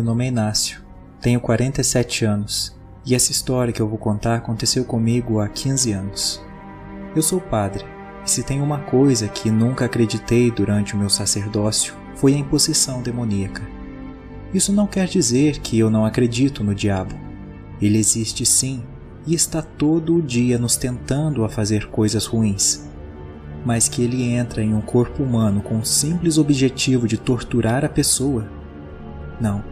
Meu nome é Inácio, tenho 47 anos e essa história que eu vou contar aconteceu comigo há 15 anos. Eu sou padre e se tem uma coisa que nunca acreditei durante o meu sacerdócio foi a imposição demoníaca. Isso não quer dizer que eu não acredito no diabo. Ele existe sim e está todo o dia nos tentando a fazer coisas ruins. Mas que ele entra em um corpo humano com o simples objetivo de torturar a pessoa? Não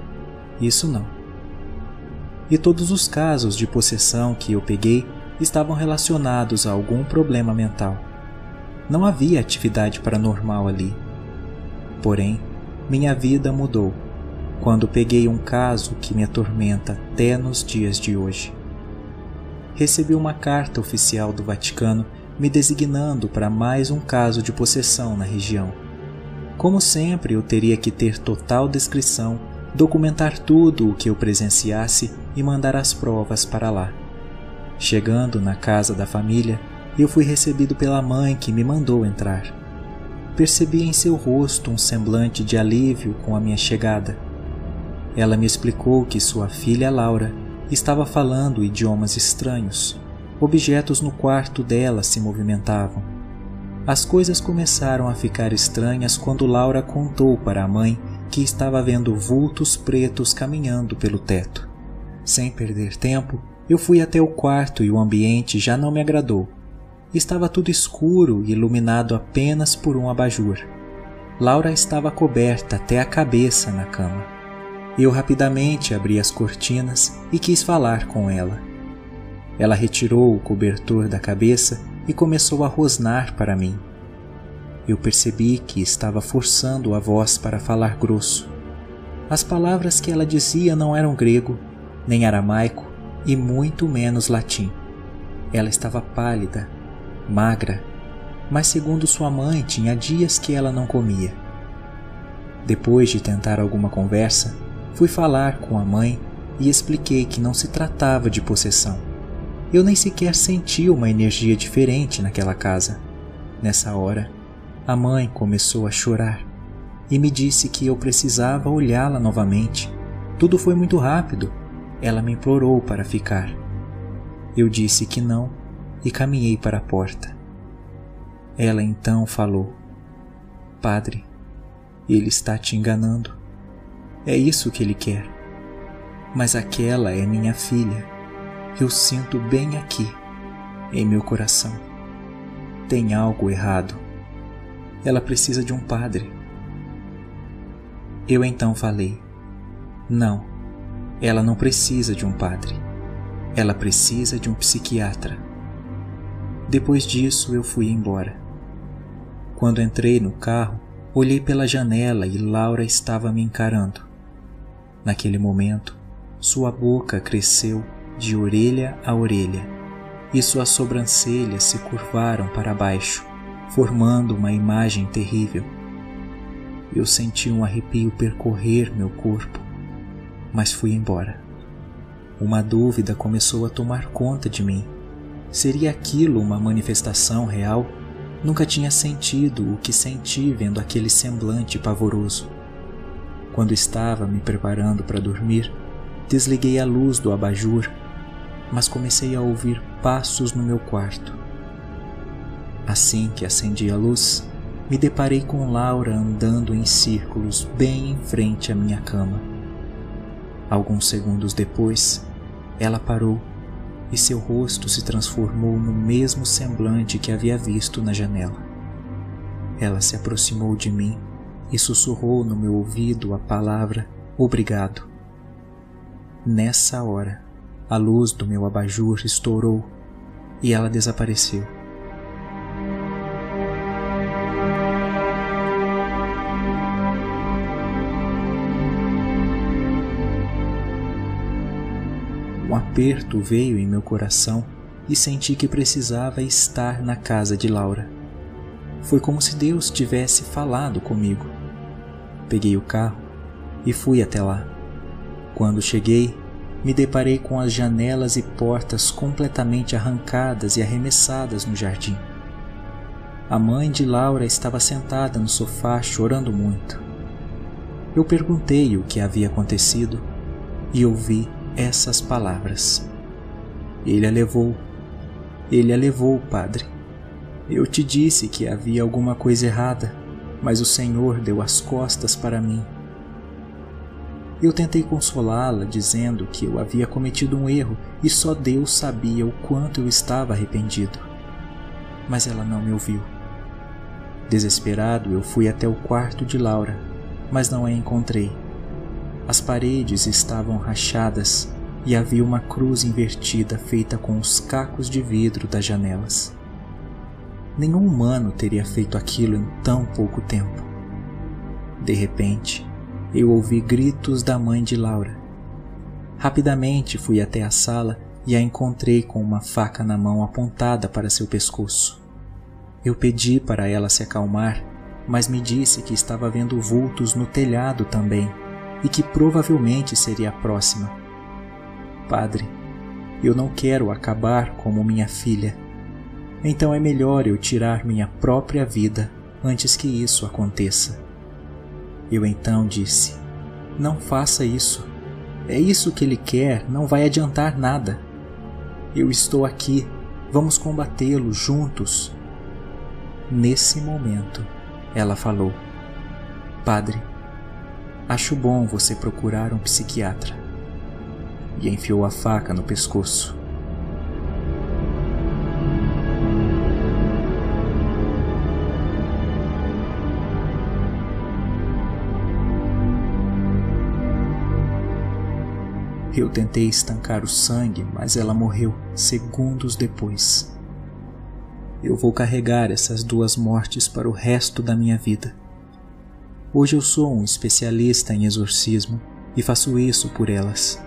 isso não. E todos os casos de possessão que eu peguei estavam relacionados a algum problema mental. Não havia atividade paranormal ali. Porém, minha vida mudou quando peguei um caso que me atormenta até nos dias de hoje. Recebi uma carta oficial do Vaticano me designando para mais um caso de possessão na região. Como sempre, eu teria que ter total descrição documentar tudo o que eu presenciasse e mandar as provas para lá. Chegando na casa da família, eu fui recebido pela mãe que me mandou entrar. Percebi em seu rosto um semblante de alívio com a minha chegada. Ela me explicou que sua filha Laura estava falando idiomas estranhos. Objetos no quarto dela se movimentavam. As coisas começaram a ficar estranhas quando Laura contou para a mãe que estava vendo vultos pretos caminhando pelo teto. Sem perder tempo, eu fui até o quarto e o ambiente já não me agradou. Estava tudo escuro e iluminado apenas por um abajur. Laura estava coberta até a cabeça na cama. Eu rapidamente abri as cortinas e quis falar com ela. Ela retirou o cobertor da cabeça e começou a rosnar para mim eu percebi que estava forçando a voz para falar grosso. As palavras que ela dizia não eram grego, nem aramaico e muito menos latim. Ela estava pálida, magra, mas segundo sua mãe tinha dias que ela não comia. Depois de tentar alguma conversa, fui falar com a mãe e expliquei que não se tratava de possessão. Eu nem sequer senti uma energia diferente naquela casa. Nessa hora, a mãe começou a chorar e me disse que eu precisava olhá-la novamente. Tudo foi muito rápido. Ela me implorou para ficar. Eu disse que não e caminhei para a porta. Ela então falou: Padre, ele está te enganando. É isso que ele quer. Mas aquela é minha filha. Eu sinto bem aqui, em meu coração. Tem algo errado. Ela precisa de um padre. Eu então falei: Não, ela não precisa de um padre. Ela precisa de um psiquiatra. Depois disso, eu fui embora. Quando entrei no carro, olhei pela janela e Laura estava me encarando. Naquele momento, sua boca cresceu de orelha a orelha e suas sobrancelhas se curvaram para baixo formando uma imagem terrível. Eu senti um arrepio percorrer meu corpo, mas fui embora. Uma dúvida começou a tomar conta de mim. Seria aquilo uma manifestação real? Nunca tinha sentido o que senti vendo aquele semblante pavoroso. Quando estava me preparando para dormir, desliguei a luz do abajur, mas comecei a ouvir passos no meu quarto. Assim que acendi a luz, me deparei com Laura andando em círculos bem em frente à minha cama. Alguns segundos depois, ela parou e seu rosto se transformou no mesmo semblante que havia visto na janela. Ela se aproximou de mim e sussurrou no meu ouvido a palavra obrigado. Nessa hora, a luz do meu abajur estourou e ela desapareceu. Aperto veio em meu coração e senti que precisava estar na casa de Laura. Foi como se Deus tivesse falado comigo. Peguei o carro e fui até lá. Quando cheguei, me deparei com as janelas e portas completamente arrancadas e arremessadas no jardim. A mãe de Laura estava sentada no sofá chorando muito. Eu perguntei o que havia acontecido e ouvi essas palavras. Ele a levou. Ele a levou, padre. Eu te disse que havia alguma coisa errada, mas o Senhor deu as costas para mim. Eu tentei consolá-la, dizendo que eu havia cometido um erro e só Deus sabia o quanto eu estava arrependido. Mas ela não me ouviu. Desesperado, eu fui até o quarto de Laura, mas não a encontrei. As paredes estavam rachadas e havia uma cruz invertida feita com os cacos de vidro das janelas. Nenhum humano teria feito aquilo em tão pouco tempo. De repente, eu ouvi gritos da mãe de Laura. Rapidamente fui até a sala e a encontrei com uma faca na mão apontada para seu pescoço. Eu pedi para ela se acalmar, mas me disse que estava vendo vultos no telhado também e que provavelmente seria a próxima. Padre, eu não quero acabar como minha filha então é melhor eu tirar minha própria vida antes que isso aconteça. Eu então disse: Não faça isso. É isso que ele quer, não vai adiantar nada. Eu estou aqui, vamos combatê-lo juntos. Nesse momento, ela falou: Padre, acho bom você procurar um psiquiatra. E enfiou a faca no pescoço. Eu tentei estancar o sangue, mas ela morreu segundos depois. Eu vou carregar essas duas mortes para o resto da minha vida. Hoje eu sou um especialista em exorcismo e faço isso por elas.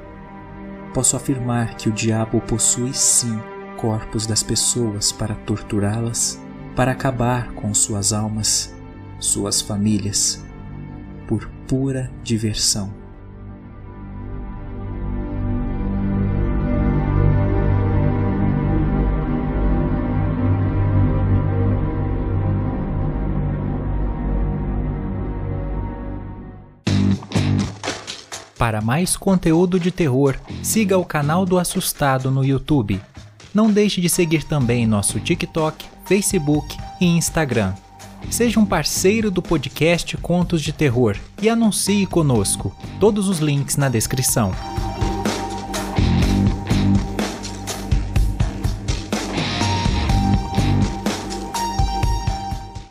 Posso afirmar que o diabo possui sim corpos das pessoas para torturá-las, para acabar com suas almas, suas famílias, por pura diversão. Para mais conteúdo de terror, siga o canal do Assustado no YouTube. Não deixe de seguir também nosso TikTok, Facebook e Instagram. Seja um parceiro do podcast Contos de Terror e anuncie conosco. Todos os links na descrição.